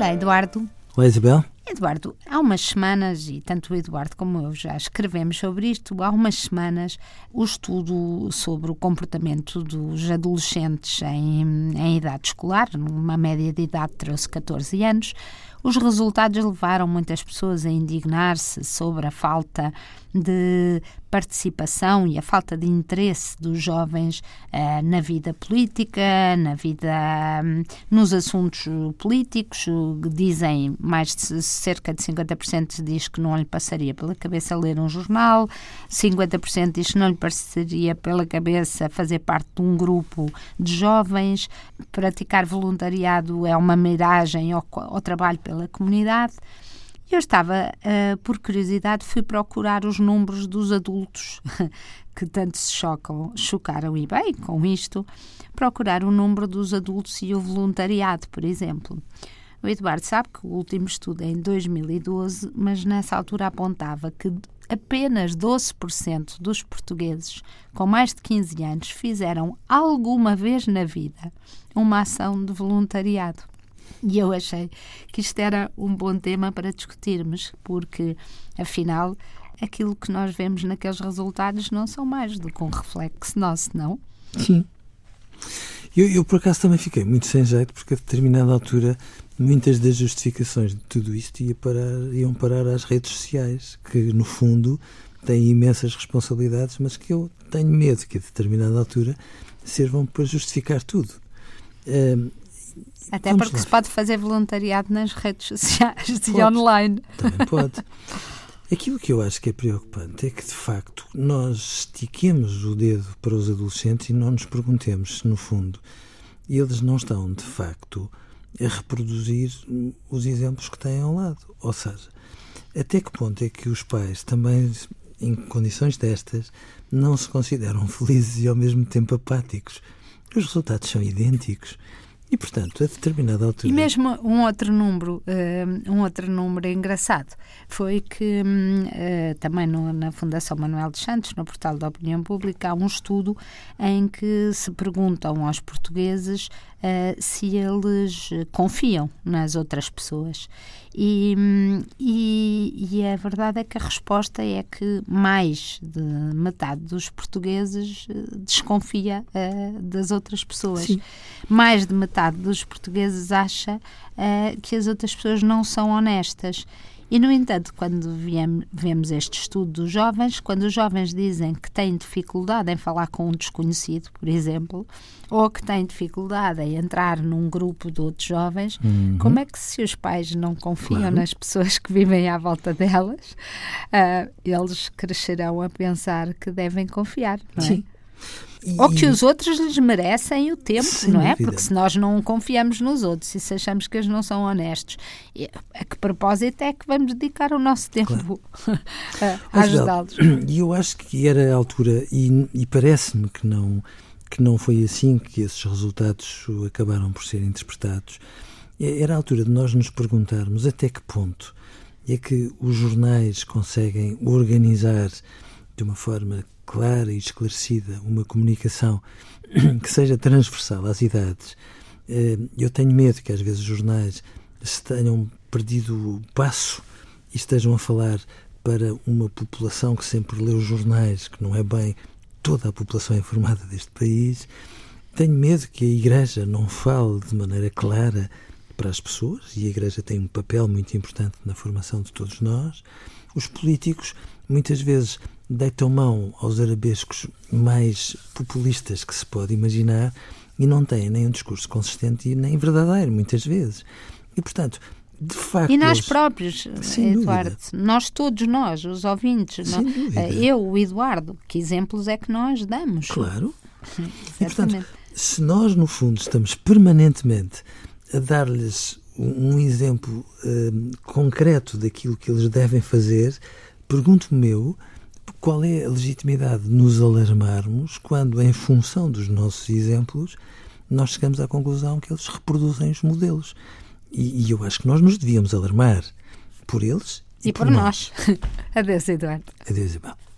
Olá, Eduardo. Olá, Isabel. Eduardo, há umas semanas, e tanto o Eduardo como eu já escrevemos sobre isto, há umas semanas o estudo sobre o comportamento dos adolescentes em, em idade escolar, numa média de idade trouxe 14 anos, os resultados levaram muitas pessoas a indignar-se sobre a falta de participação e a falta de interesse dos jovens uh, na vida política, na vida um, nos assuntos políticos. Dizem mais de cerca de 50% diz que não lhe passaria pela cabeça ler um jornal, 50% diz que não lhe passaria pela cabeça fazer parte de um grupo de jovens, praticar voluntariado é uma miragem ao, ao trabalho pela comunidade. Eu estava, uh, por curiosidade, fui procurar os números dos adultos que tanto se chocam, chocaram e bem com isto, procurar o número dos adultos e o voluntariado, por exemplo. O Eduardo sabe que o último estudo é em 2012, mas nessa altura apontava que apenas 12% dos portugueses com mais de 15 anos fizeram alguma vez na vida uma ação de voluntariado. E eu achei que isto era um bom tema para discutirmos, porque, afinal, aquilo que nós vemos naqueles resultados não são mais do que um reflexo nosso, não? Sim. Eu, eu, por acaso, também fiquei muito sem jeito, porque a determinada altura muitas das justificações de tudo isto ia parar, iam parar às redes sociais, que, no fundo, têm imensas responsabilidades, mas que eu tenho medo que, a determinada altura, sirvam para justificar tudo. Até porque lá. se pode fazer voluntariado nas redes sociais pode. e online. Também pode. Aquilo que eu acho que é preocupante é que, de facto, nós estiquemos o dedo para os adolescentes e não nos perguntemos se, no fundo, eles não estão, de facto, a reproduzir os exemplos que têm ao lado. Ou seja, até que ponto é que os pais também, em condições destas, não se consideram felizes e ao mesmo tempo apáticos? Os resultados são idênticos. E, portanto, a determinada altura... E mesmo um outro número, uh, um outro número engraçado, foi que uh, também no, na Fundação Manuel dos Santos, no portal da Opinião Pública, há um estudo em que se perguntam aos portugueses uh, se eles confiam nas outras pessoas. E, e, e, a verdade é que a resposta é que mais de metade dos portugueses desconfia das outras pessoas. Sim. Mais de metade metade dos portugueses acha uh, que as outras pessoas não são honestas. E, no entanto, quando viemos, vemos este estudo dos jovens, quando os jovens dizem que têm dificuldade em falar com um desconhecido, por exemplo, ou que têm dificuldade em entrar num grupo de outros jovens, uhum. como é que se os pais não confiam claro. nas pessoas que vivem à volta delas, uh, eles crescerão a pensar que devem confiar, não é? Sim. E, Ou que os outros lhes merecem o tempo, não é? Porque se nós não confiamos nos outros e se achamos que eles não são honestos, a que propósito é que vamos dedicar o nosso tempo claro. a ajudá-los? E eu acho que era a altura, e, e parece-me que não, que não foi assim que esses resultados acabaram por ser interpretados. Era a altura de nós nos perguntarmos até que ponto é que os jornais conseguem organizar de uma forma clara e esclarecida, uma comunicação que seja transversal às idades. Eh, eu tenho medo que às vezes os jornais se tenham perdido o passo e estejam a falar para uma população que sempre lê os jornais, que não é bem toda a população informada deste país. Tenho medo que a Igreja não fale de maneira clara para as pessoas, e a Igreja tem um papel muito importante na formação de todos nós. Os políticos muitas vezes deitam mão aos arabescos mais populistas que se pode imaginar e não têm nem um discurso consistente e nem verdadeiro, muitas vezes. E, portanto, de facto. E nós eles... próprios, Eduardo, nós todos nós, os ouvintes, não? Eh, eu, o Eduardo, que exemplos é que nós damos? Claro. e, portanto, se nós, no fundo, estamos permanentemente a dar-lhes um exemplo uh, concreto daquilo que eles devem fazer, pergunto-me eu qual é a legitimidade de nos alarmarmos quando, em função dos nossos exemplos, nós chegamos à conclusão que eles reproduzem os modelos? E, e eu acho que nós nos devíamos alarmar por eles e, e por, por, nós. nós. Adeus, Eduardo. Adeus, Isabel.